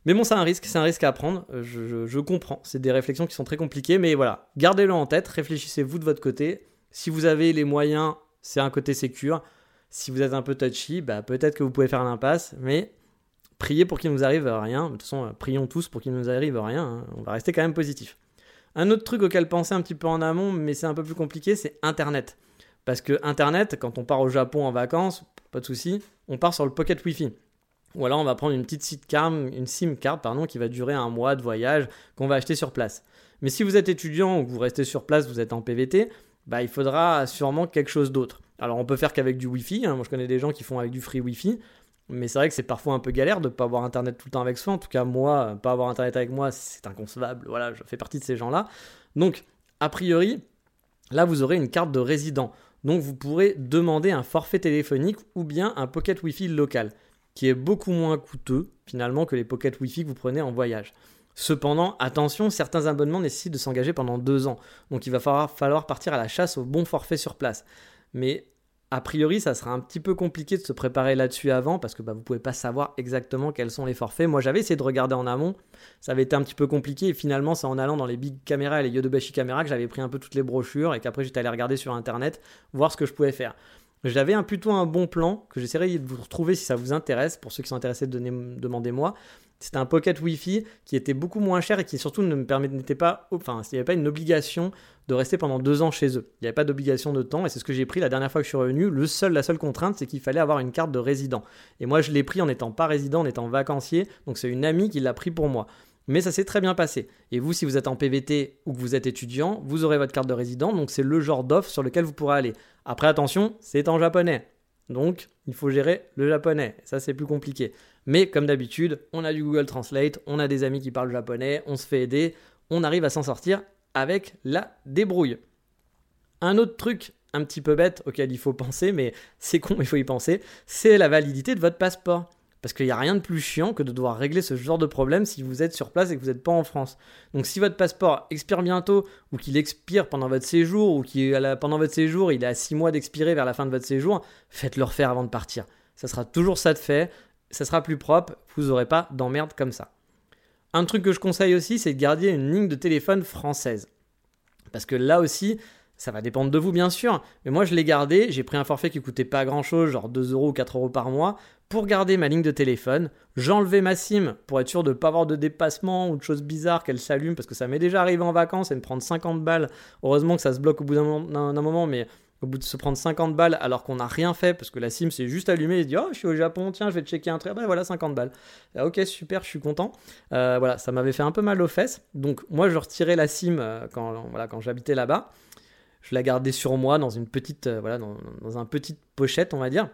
Mais bon, c'est un risque, c'est un risque à prendre. Je, je comprends. C'est des réflexions qui sont très compliquées, mais voilà, gardez-le en tête. Réfléchissez-vous de votre côté. Si vous avez les moyens, c'est un côté sécure. Si vous êtes un peu touchy, bah, peut-être que vous pouvez faire l'impasse, mais priez pour qu'il nous arrive rien. De toute façon, prions tous pour qu'il nous arrive rien. Hein. On va rester quand même positif. Un autre truc auquel penser un petit peu en amont, mais c'est un peu plus compliqué, c'est Internet. Parce que Internet, quand on part au Japon en vacances, pas de souci, on part sur le Pocket Wi-Fi. Ou alors on va prendre une petite une SIM card pardon, qui va durer un mois de voyage qu'on va acheter sur place. Mais si vous êtes étudiant ou que vous restez sur place, vous êtes en PVT, bah, il faudra sûrement quelque chose d'autre. Alors on peut faire qu'avec du Wi-Fi. Hein. Moi je connais des gens qui font avec du free Wi-Fi. Mais c'est vrai que c'est parfois un peu galère de ne pas avoir internet tout le temps avec soi. En tout cas, moi, pas avoir internet avec moi, c'est inconcevable. Voilà, je fais partie de ces gens-là. Donc, a priori, là, vous aurez une carte de résident. Donc, vous pourrez demander un forfait téléphonique ou bien un pocket Wi-Fi local, qui est beaucoup moins coûteux finalement que les pocket Wi-Fi que vous prenez en voyage. Cependant, attention, certains abonnements nécessitent de s'engager pendant deux ans. Donc, il va falloir, falloir partir à la chasse au bon forfait sur place. Mais a priori, ça sera un petit peu compliqué de se préparer là-dessus avant parce que bah, vous ne pouvez pas savoir exactement quels sont les forfaits. Moi, j'avais essayé de regarder en amont, ça avait été un petit peu compliqué et finalement, c'est en allant dans les big caméras et les Yodobashi caméras que j'avais pris un peu toutes les brochures et qu'après j'étais allé regarder sur internet, voir ce que je pouvais faire. J'avais un, plutôt un bon plan que j'essaierai de vous retrouver si ça vous intéresse. Pour ceux qui sont intéressés, demandez-moi. C'était un pocket Wi-Fi qui était beaucoup moins cher et qui surtout ne me permettait pas, enfin, il n'y avait pas une obligation de rester pendant deux ans chez eux. Il n'y avait pas d'obligation de temps et c'est ce que j'ai pris la dernière fois que je suis revenu. Le seul, la seule contrainte, c'est qu'il fallait avoir une carte de résident. Et moi, je l'ai pris en n'étant pas résident, en étant vacancier. Donc c'est une amie qui l'a pris pour moi. Mais ça s'est très bien passé. Et vous, si vous êtes en PVT ou que vous êtes étudiant, vous aurez votre carte de résident. Donc c'est le genre d'offre sur lequel vous pourrez aller. Après, attention, c'est en japonais. Donc, il faut gérer le japonais. Ça, c'est plus compliqué. Mais comme d'habitude, on a du Google Translate, on a des amis qui parlent japonais, on se fait aider, on arrive à s'en sortir avec la débrouille. Un autre truc un petit peu bête auquel il faut penser, mais c'est con, il faut y penser, c'est la validité de votre passeport. Parce qu'il n'y a rien de plus chiant que de devoir régler ce genre de problème si vous êtes sur place et que vous n'êtes pas en France. Donc si votre passeport expire bientôt, ou qu'il expire pendant votre séjour, ou qu'il pendant votre séjour il est à 6 mois d'expirer vers la fin de votre séjour, faites-le refaire avant de partir. Ça sera toujours ça de fait, ça sera plus propre, vous n'aurez pas d'emmerde comme ça. Un truc que je conseille aussi, c'est de garder une ligne de téléphone française. Parce que là aussi, ça va dépendre de vous bien sûr, mais moi je l'ai gardé, j'ai pris un forfait qui coûtait pas grand chose, genre 2 euros ou 4 euros par mois, pour garder ma ligne de téléphone. J'enlevais ma SIM pour être sûr de ne pas avoir de dépassement ou de choses bizarres qu'elle s'allume, parce que ça m'est déjà arrivé en vacances et me prendre 50 balles. Heureusement que ça se bloque au bout d'un moment, mais au bout de se prendre 50 balles alors qu'on n'a rien fait parce que la SIM s'est juste allumée et dit oh je suis au Japon tiens je vais checker un truc ben voilà 50 balles ah, ok super je suis content euh, voilà ça m'avait fait un peu mal aux fesses donc moi je retirais la SIM euh, quand voilà quand j'habitais là-bas je la gardais sur moi dans une petite euh, voilà dans, un petite pochette on va dire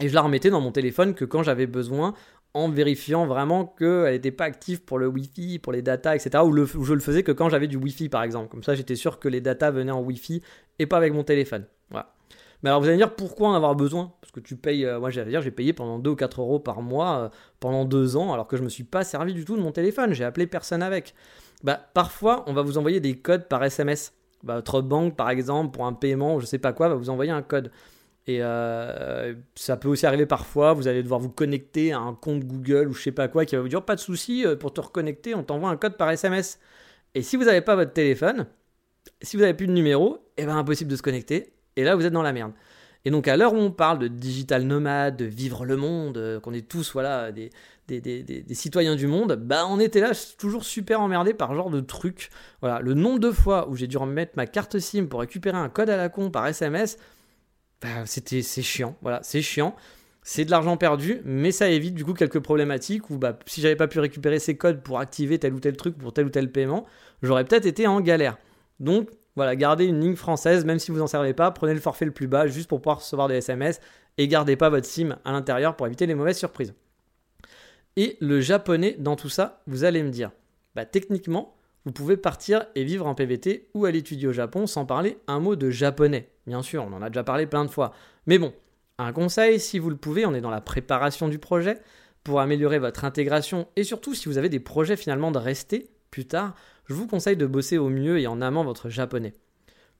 et je la remettais dans mon téléphone que quand j'avais besoin en vérifiant vraiment qu'elle n'était pas active pour le Wi-Fi, pour les datas, etc. Ou, je le faisais que quand j'avais du Wi-Fi, par exemple. Comme ça, j'étais sûr que les datas venaient en Wi-Fi et pas avec mon téléphone. Mais alors, vous allez me dire pourquoi en avoir besoin? Parce que tu payes, euh, moi j'allais dire, j'ai payé pendant 2 ou 4 euros par mois euh, pendant 2 ans, alors que je me suis pas servi du tout de mon téléphone. J'ai appelé personne avec. Bah, parfois, on va vous envoyer des codes par SMS. Bah, votre banque, par exemple, pour un paiement, je sais pas quoi, va vous envoyer un code. Et euh, ça peut aussi arriver parfois, vous allez devoir vous connecter à un compte Google ou je sais pas quoi qui va vous dire pas de souci, pour te reconnecter, on t'envoie un code par SMS. Et si vous n'avez pas votre téléphone, si vous n'avez plus de numéro, eh ben impossible de se connecter. Et là, vous êtes dans la merde. Et donc à l'heure où on parle de digital nomade, de vivre le monde, euh, qu'on est tous voilà des, des, citoyens du monde, bah on était là toujours super emmerdé par genre de trucs. Voilà, le nombre de fois où j'ai dû remettre ma carte SIM pour récupérer un code à la con par SMS, bah, c'était c'est chiant. Voilà, c'est chiant. C'est de l'argent perdu, mais ça évite du coup quelques problématiques où bah, si j'avais pas pu récupérer ces codes pour activer tel ou tel truc pour tel ou tel paiement, j'aurais peut-être été en galère. Donc voilà, gardez une ligne française, même si vous n'en servez pas, prenez le forfait le plus bas juste pour pouvoir recevoir des SMS et gardez pas votre SIM à l'intérieur pour éviter les mauvaises surprises. Et le japonais dans tout ça, vous allez me dire, bah techniquement, vous pouvez partir et vivre en PVT ou aller étudier au Japon sans parler un mot de japonais. Bien sûr, on en a déjà parlé plein de fois. Mais bon, un conseil, si vous le pouvez, on est dans la préparation du projet, pour améliorer votre intégration et surtout si vous avez des projets finalement de rester plus tard, je vous conseille de bosser au mieux et en amont votre japonais.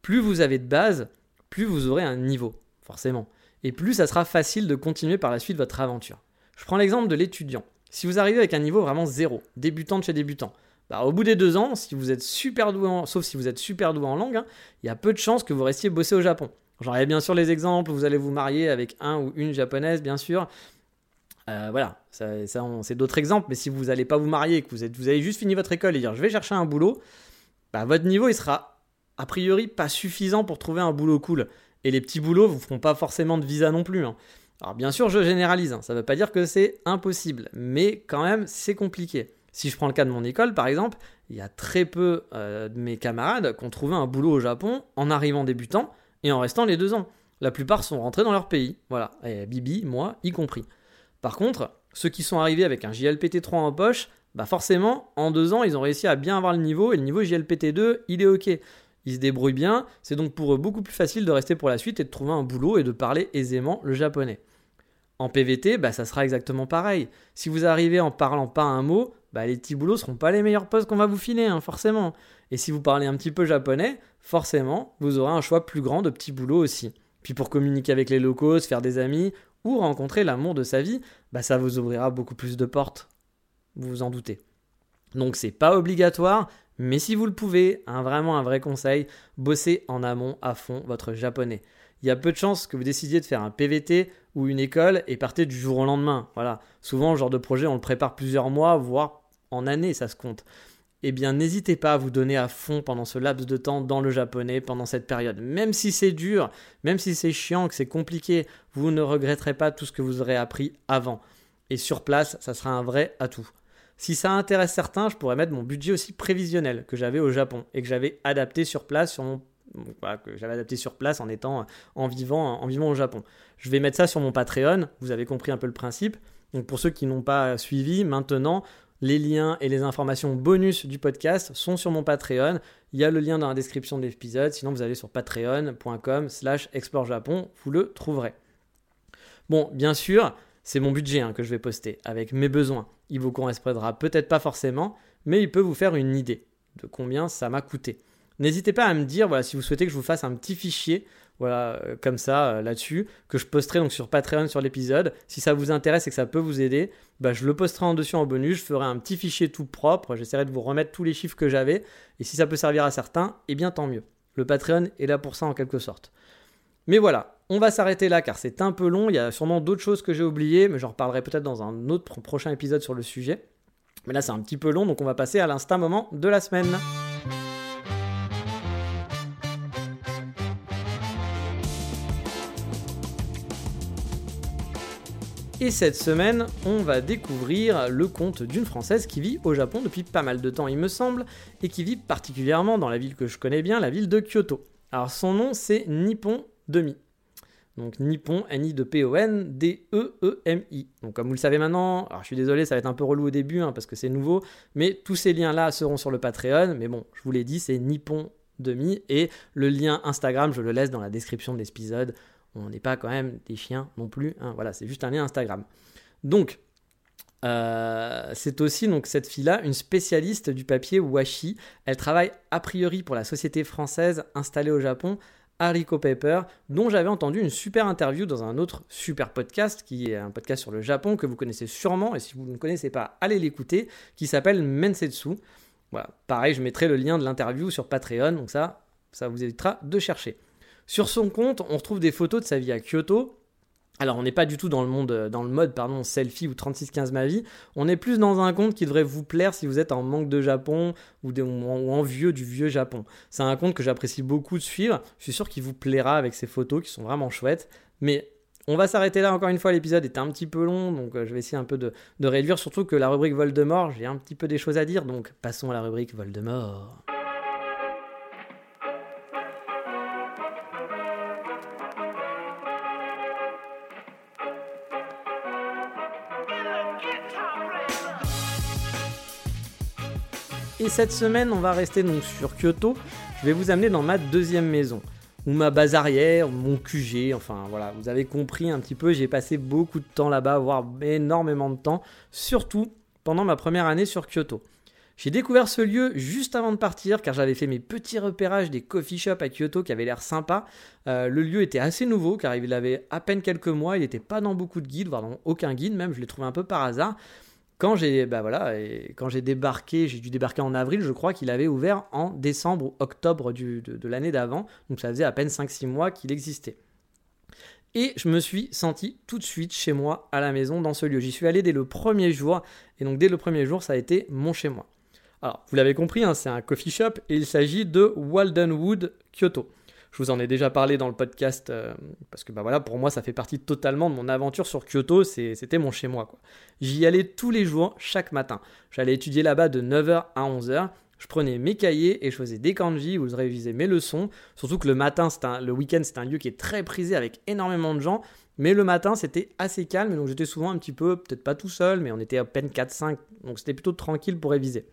Plus vous avez de base, plus vous aurez un niveau, forcément. Et plus ça sera facile de continuer par la suite votre aventure. Je prends l'exemple de l'étudiant. Si vous arrivez avec un niveau vraiment zéro, débutant de chez débutant, bah, au bout des deux ans, si vous êtes super doué, sauf si vous êtes super doué en langue, hein, il y a peu de chances que vous restiez bosser au Japon. Ai bien sûr les exemples, vous allez vous marier avec un ou une japonaise, bien sûr. Euh, voilà, ça, c'est d'autres exemples, mais si vous n'allez pas vous marier, que vous avez juste fini votre école et dire je vais chercher un boulot, bah, votre niveau il sera a priori pas suffisant pour trouver un boulot cool. Et les petits boulots vous feront pas forcément de visa non plus. Hein. Alors bien sûr, je généralise, hein. ça ne veut pas dire que c'est impossible, mais quand même c'est compliqué. Si je prends le cas de mon école par exemple, il y a très peu euh, de mes camarades qui ont trouvé un boulot au Japon en arrivant débutant et en restant les deux ans. La plupart sont rentrés dans leur pays, voilà, et Bibi, moi y compris. Par contre, ceux qui sont arrivés avec un JLPT3 en poche, bah forcément, en deux ans, ils ont réussi à bien avoir le niveau, et le niveau JLPT2, il est OK. Ils se débrouillent bien, c'est donc pour eux beaucoup plus facile de rester pour la suite et de trouver un boulot et de parler aisément le japonais. En PVT, bah, ça sera exactement pareil. Si vous arrivez en parlant pas un mot, bah, les petits boulots seront pas les meilleurs postes qu'on va vous filer, hein, forcément. Et si vous parlez un petit peu japonais, forcément, vous aurez un choix plus grand de petits boulots aussi. Puis pour communiquer avec les locaux, se faire des amis, ou rencontrer l'amour de sa vie, bah ça vous ouvrira beaucoup plus de portes. Vous vous en doutez. Donc c'est pas obligatoire, mais si vous le pouvez, un, vraiment un vrai conseil, bossez en amont à fond votre japonais. Il y a peu de chances que vous décidiez de faire un PVT ou une école et partez du jour au lendemain. Voilà. Souvent, ce genre de projet, on le prépare plusieurs mois, voire en années, ça se compte eh bien n'hésitez pas à vous donner à fond pendant ce laps de temps dans le japonais, pendant cette période. Même si c'est dur, même si c'est chiant, que c'est compliqué, vous ne regretterez pas tout ce que vous aurez appris avant. Et sur place, ça sera un vrai atout. Si ça intéresse certains, je pourrais mettre mon budget aussi prévisionnel que j'avais au Japon et que j'avais adapté sur place place en étant vivant en vivant au Japon. Je vais mettre ça sur mon Patreon, vous avez compris un peu le principe. Donc pour ceux qui n'ont pas suivi, maintenant, les liens et les informations bonus du podcast sont sur mon Patreon. Il y a le lien dans la description de l'épisode. Sinon, vous allez sur patreon.com slash explorejapon. Vous le trouverez. Bon, bien sûr, c'est mon budget hein, que je vais poster avec mes besoins. Il vous correspondra peut-être pas forcément, mais il peut vous faire une idée de combien ça m'a coûté. N'hésitez pas à me dire voilà, si vous souhaitez que je vous fasse un petit fichier voilà, euh, comme ça, euh, là-dessus, que je posterai donc sur Patreon sur l'épisode. Si ça vous intéresse et que ça peut vous aider, bah, je le posterai en dessus en bonus. Je ferai un petit fichier tout propre. J'essaierai de vous remettre tous les chiffres que j'avais. Et si ça peut servir à certains, eh bien tant mieux. Le Patreon est là pour ça en quelque sorte. Mais voilà, on va s'arrêter là car c'est un peu long. Il y a sûrement d'autres choses que j'ai oubliées, mais j'en reparlerai peut-être dans un autre prochain épisode sur le sujet. Mais là, c'est un petit peu long, donc on va passer à l'instant moment de la semaine. Et cette semaine, on va découvrir le conte d'une Française qui vit au Japon depuis pas mal de temps, il me semble, et qui vit particulièrement dans la ville que je connais bien, la ville de Kyoto. Alors son nom, c'est Nippon Demi. Donc Nippon, N-I-P-O-N, D-E-E-M-I. Donc comme vous le savez maintenant, alors je suis désolé, ça va être un peu relou au début hein, parce que c'est nouveau, mais tous ces liens-là seront sur le Patreon. Mais bon, je vous l'ai dit, c'est Nippon Demi et le lien Instagram, je le laisse dans la description de l'épisode. On n'est pas quand même des chiens non plus. Hein. Voilà, c'est juste un lien Instagram. Donc, euh, c'est aussi donc cette fille-là une spécialiste du papier washi. Elle travaille a priori pour la société française installée au Japon Haricot Paper, dont j'avais entendu une super interview dans un autre super podcast, qui est un podcast sur le Japon que vous connaissez sûrement, et si vous ne connaissez pas, allez l'écouter, qui s'appelle Mensetsu. Voilà, pareil, je mettrai le lien de l'interview sur Patreon, donc ça, ça vous évitera de chercher. Sur son compte, on retrouve des photos de sa vie à Kyoto, alors on n'est pas du tout dans le monde, euh, dans le mode pardon selfie ou 3615 ma vie. On est plus dans un compte qui devrait vous plaire si vous êtes en manque de Japon ou, en, vieux du vieux Japon. C'est un compte que j'apprécie beaucoup de suivre. Je suis sûr qu'il vous plaira avec ses photos qui sont vraiment chouettes. Mais on va s'arrêter là encore une fois. L'épisode était un petit peu long, donc euh, je vais essayer un peu de, de réduire. Surtout que la rubrique Voldemort, j'ai un petit peu des choses à dire. Donc passons à la rubrique Voldemort. Cette semaine, on va rester donc sur Kyoto. Je vais vous amener dans ma deuxième maison, ou ma base arrière, mon QG, enfin voilà, vous avez compris un petit peu, j'ai passé beaucoup de temps là-bas, voire énormément de temps, surtout pendant ma première année sur Kyoto. J'ai découvert ce lieu juste avant de partir car j'avais fait mes petits repérages des coffee shops à Kyoto qui avaient l'air sympa. Euh, le lieu était assez nouveau car il avait à peine quelques mois, il n'était pas dans beaucoup de guides, voire dans aucun guide même, je l'ai trouvé un peu par hasard. Quand j'ai bah et quand j'ai débarqué, j'ai dû débarquer en avril, je crois qu'il avait ouvert en décembre ou octobre de, l'année d'avant, donc ça faisait à peine 5-6 mois qu'il existait. Et je me suis senti tout de suite chez moi à la maison dans ce lieu. J'y suis allé dès le premier jour, et donc dès le premier jour, ça a été mon chez moi. Alors, vous l'avez compris, hein, c'est un coffee shop et il s'agit de Waldenwood Kyoto. Je vous en ai déjà parlé dans le podcast euh, parce que bah voilà, pour moi, ça fait partie totalement de mon aventure sur Kyoto. C'était mon chez moi. J'y allais tous les jours, chaque matin. J'allais étudier là-bas de 9h à 11h. Je prenais mes cahiers et je faisais des kanji où je révisais mes leçons. Surtout que le matin, le week-end, c'est un lieu qui est très prisé avec énormément de gens. Mais le matin, c'était assez calme, donc j'étais souvent un petit peu, peut-être pas tout seul, mais on était à peine 4-5, donc c'était plutôt tranquille pour réviser.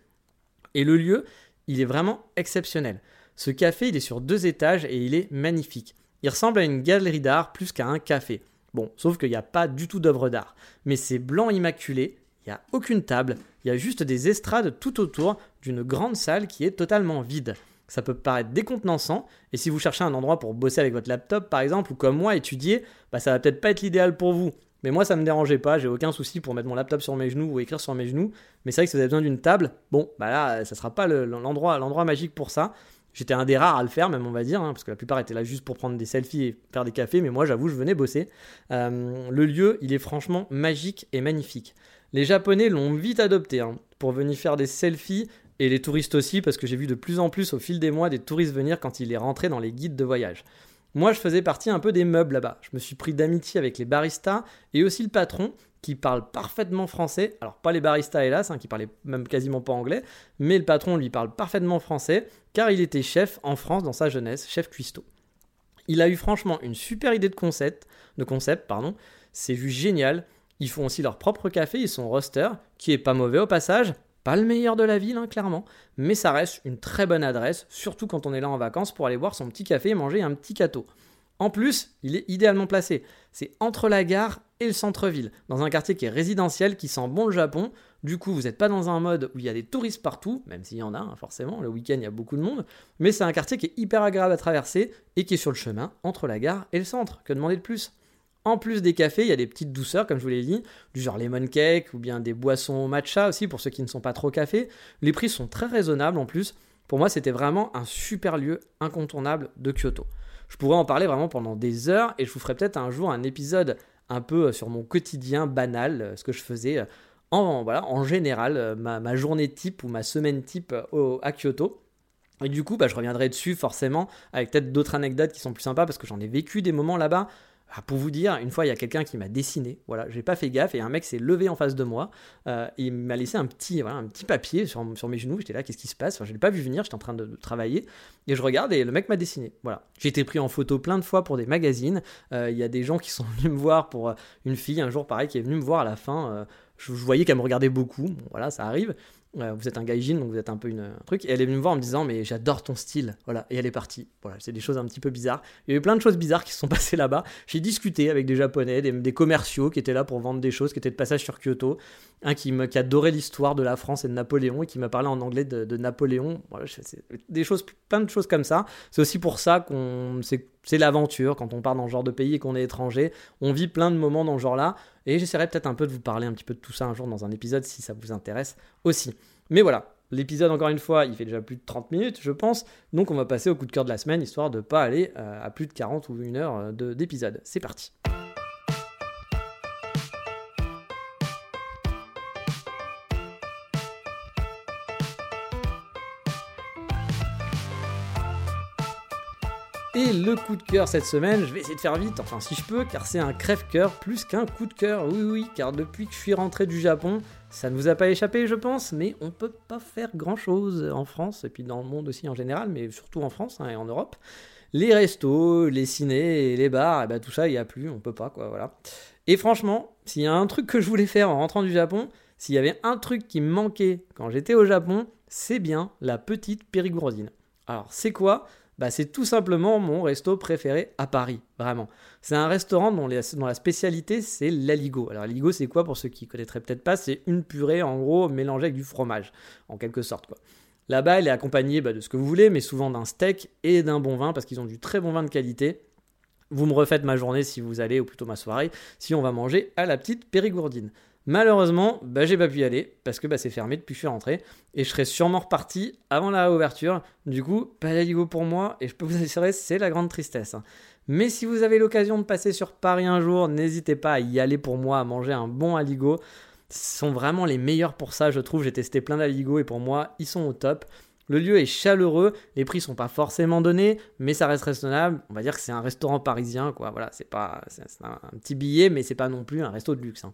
Et le lieu, il est vraiment exceptionnel. Ce café, il est sur deux étages et il est magnifique. Il ressemble à une galerie d'art plus qu'à un café. Bon, sauf qu'il n'y a pas du tout d'œuvre d'art. Mais c'est blanc immaculé, il n'y a aucune table, il y a juste des estrades tout autour d'une grande salle qui est totalement vide. Ça peut paraître décontenançant, et si vous cherchez un endroit pour bosser avec votre laptop par exemple, ou comme moi étudier, bah ça va peut-être pas être l'idéal pour vous. Mais moi ça me dérangeait pas, j'ai aucun souci pour mettre mon laptop sur mes genoux ou écrire sur mes genoux. Mais c'est vrai que si vous avez besoin d'une table, bon, bah là ça sera pas l'endroit l'endroit magique pour ça. J'étais un des rares à le faire, même on va dire, hein, parce que la plupart étaient là juste pour prendre des selfies et faire des cafés, mais moi j'avoue, je venais bosser. Euh, le lieu, il est franchement magique et magnifique. Les Japonais l'ont vite adopté hein, pour venir faire des selfies, et les touristes aussi, parce que j'ai vu de plus en plus au fil des mois des touristes venir quand il est rentré dans les guides de voyage. Moi, je faisais partie un peu des meubles là-bas. Je me suis pris d'amitié avec les baristas et aussi le patron, qui parle parfaitement français. Alors, pas les baristas, hélas, hein, qui parlaient même quasiment pas anglais, mais le patron lui parle parfaitement français, car il était chef en France dans sa jeunesse, chef cuistot. Il a eu franchement une super idée de concept, de concept pardon. C'est juste génial. Ils font aussi leur propre café, ils sont roster, qui est pas mauvais au passage, pas le meilleur de la ville, hein, clairement, mais ça reste une très bonne adresse, surtout quand on est là en vacances pour aller boire son petit café et manger un petit gâteau. En plus, il est idéalement placé. C'est entre la gare et le centre-ville, dans un quartier qui est résidentiel, qui sent bon le Japon. Du coup, vous n'êtes pas dans un mode où il y a des touristes partout, même s'il y en a, hein, forcément, le week-end il y a beaucoup de monde, mais c'est un quartier qui est hyper agréable à traverser et qui est sur le chemin entre la gare et le centre. Que demander de plus? En plus des cafés, il y a des petites douceurs, comme je vous l'ai dit, du genre lemon cake ou bien des boissons matcha aussi pour ceux qui ne sont pas trop café. Les prix sont très raisonnables en plus. Pour moi, c'était vraiment un super lieu incontournable de Kyoto. Je pourrais en parler vraiment pendant des heures et je vous ferai peut-être un jour un épisode un peu euh, sur mon quotidien banal, euh, ce que je faisais euh, en, général, ma, journée type ou ma semaine type à Kyoto. Et du coup, bah, je reviendrai dessus forcément avec peut-être d'autres anecdotes qui sont plus sympas parce que j'en ai vécu des moments là-bas. Ah, pour vous dire, une fois, il y a quelqu'un qui m'a dessiné. Voilà, j'ai pas fait gaffe et un mec s'est levé en face de moi. Euh, il m'a laissé un petit, un petit papier sur, mes genoux. J'étais là, qu'est-ce qui se passe? Enfin, Je l'ai pas vu venir, j'étais en train de, travailler. Et je regarde et le mec m'a dessiné. Voilà. J'ai été pris en photo plein de fois pour des magazines. Euh, il y a des gens qui sont venus me voir pour euh, une fille, un jour pareil, qui est venue me voir à la fin. Je, je, voyais qu'elle me regardait beaucoup. voilà, ça arrive. Vous êtes un gaijin, donc vous êtes un peu une, un truc. Et elle est venue me voir en me disant, mais j'adore ton style. Voilà. Et elle est partie. Voilà. C'est des choses un petit peu bizarres. Il y a eu plein de choses bizarres qui se sont passées là-bas. J'ai discuté avec des japonais, des, commerciaux qui étaient là pour vendre des choses, qui étaient de passage sur Kyoto. Un qui, adorait l'histoire de la France et de Napoléon et qui m'a parlé en anglais de, Napoléon. Voilà. Des choses, plein de choses comme ça. C'est aussi pour ça qu'on c'est l'aventure quand on part dans ce genre de pays et qu'on est étranger. On vit plein de moments dans ce genre-là. Et j'essaierai peut-être un peu de vous parler un petit peu de tout ça un jour dans un épisode si ça vous intéresse aussi. Mais voilà, L'épisode, encore une fois, il fait déjà plus de 30 minutes, je pense. Donc, on va passer au coup de cœur de la semaine, histoire de ne pas aller euh, à plus de 40 ou une heure euh, d'épisode. C'est parti. Le coup de cœur cette semaine, je vais essayer de faire vite, enfin si je peux, car c'est un crève-cœur plus qu'un coup de cœur. Oui, oui, car depuis que je suis rentré du Japon, ça ne vous a pas échappé, je pense, mais on peut pas faire grand-chose en France, et puis dans le monde aussi en général, mais surtout en France hein, et en Europe. Les restos, les cinés, les bars, et ben, tout ça, il n'y a plus, on peut pas, quoi, voilà. Et franchement, s'il y a un truc que je voulais faire en rentrant du Japon, s'il y avait un truc qui me manquait quand j'étais au Japon, c'est bien la petite périgourdine. Alors, c'est quoi? Bah, c'est tout simplement mon resto préféré à Paris, vraiment. C'est un restaurant dont, la spécialité c'est l'aligo. Alors l'aligo c'est quoi pour ceux qui connaîtraient peut-être pas? C'est une purée en gros mélangée avec du fromage, en quelque sorte quoi. Là-bas elle est accompagnée bah, de ce que vous voulez, mais souvent d'un steak et d'un bon vin parce qu'ils ont du très bon vin de qualité. Vous me refaites ma journée si vous allez, ou plutôt ma soirée, si on va manger à la petite périgourdine. Malheureusement, bah, j'ai pas pu y aller parce que bah, c'est fermé depuis que je suis rentré et je serais sûrement reparti avant la réouverture. Du coup, pas d'aligo pour moi et je peux vous assurer, c'est la grande tristesse. Mais si vous avez l'occasion de passer sur Paris un jour, n'hésitez pas à y aller pour moi, à manger un bon aligo. Ce sont vraiment les meilleurs pour ça, je trouve. J'ai testé plein d'aligo et pour moi, ils sont au top. Le lieu est chaleureux, les prix sont pas forcément donnés, mais ça reste raisonnable. On va dire que c'est un restaurant parisien, quoi. Voilà, c'est pas, un, petit billet, mais c'est pas non plus un resto de luxe. Hein.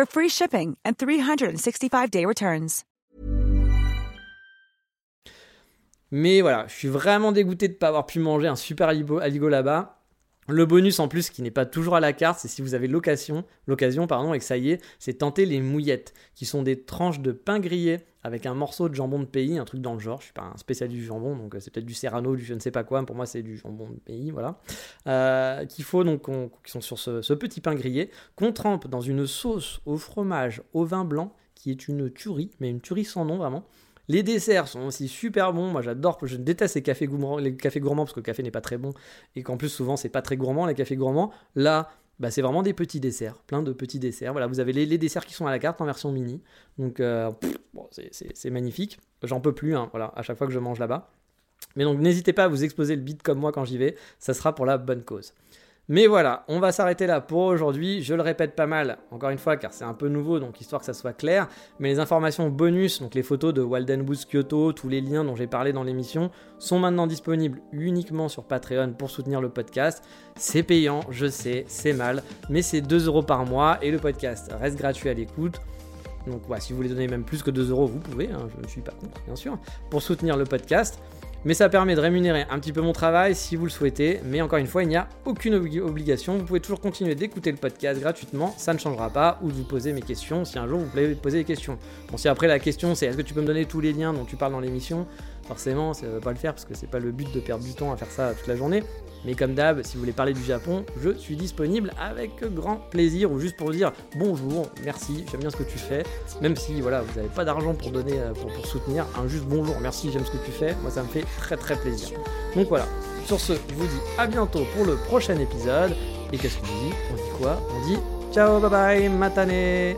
for free shipping and 365-day returns. Mais voilà, je suis vraiment dégoûté de ne pas avoir pu manger un super aligo là-bas. Le bonus en plus qui n'est pas toujours à la carte, c'est si vous avez l'occasion, l'occasion pardon, et que ça y est, c'est tenter les mouillettes, qui sont des tranches de pain grillé avec un morceau de jambon de pays, un truc dans le genre. Je suis pas un spécialiste du jambon, donc euh, c'est peut-être du serrano, du je ne sais pas quoi. Pour moi, c'est du jambon de pays, voilà. Euh, qu'il faut donc, qui sont sur ce, petit pain grillé, qu'on trempe dans une sauce au fromage, au vin blanc, qui est une tuerie, mais une tuerie sans nom vraiment. Les desserts sont aussi super bons. Moi, j'adore. Je déteste les cafés gourmands, les cafés gourmands parce que le café n'est pas très bon et qu'en plus souvent c'est pas très gourmand les cafés gourmands. Là, bah, c'est vraiment des petits desserts, plein de petits desserts. Voilà, vous avez les, desserts qui sont à la carte en version mini. Donc, euh, c'est magnifique. J'en peux plus, hein, voilà, à chaque fois que je mange là-bas. Mais donc, n'hésitez pas à vous exposer le bit comme moi quand j'y vais. Ça sera pour la bonne cause. Mais voilà, on va s'arrêter là pour aujourd'hui. Je le répète pas mal, encore une fois, car c'est un peu nouveau, donc histoire que ça soit clair. Mais les informations bonus, donc les photos de Walden Woods Kyoto, tous les liens dont j'ai parlé dans l'émission, sont maintenant disponibles uniquement sur Patreon pour soutenir le podcast. C'est payant, je sais, c'est mal, mais c'est 2 euros par mois et le podcast reste gratuit à l'écoute. Donc voilà, si vous voulez donner même plus que 2 euros, vous pouvez, hein, je ne suis pas contre, bien sûr, pour soutenir le podcast mais ça permet de rémunérer un petit peu mon travail si vous le souhaitez. Mais encore une fois, il n'y a aucune obligation. Vous pouvez toujours continuer d'écouter le podcast gratuitement, ça ne changera pas, ou de vous poser mes questions si un jour vous voulez poser des questions. Bon, si après la question c'est est-ce que tu peux me donner tous les liens dont tu parles dans l'émission, forcément ça ne va pas le faire parce que c'est pas le but de perdre du temps à faire ça toute la journée. Mais comme d'hab, si vous voulez parler du Japon, je suis disponible avec grand plaisir ou juste pour dire bonjour, merci, j'aime bien ce que tu fais. Même si voilà, vous n'avez pas d'argent pour donner, euh, pour, soutenir, un juste bonjour, merci, j'aime ce que tu fais, moi ça me fait très très plaisir. Donc voilà, sur ce, je vous dis à bientôt pour le prochain épisode. Et qu'est-ce qu'on dit? On dit quoi? On dit ciao, bye bye, matane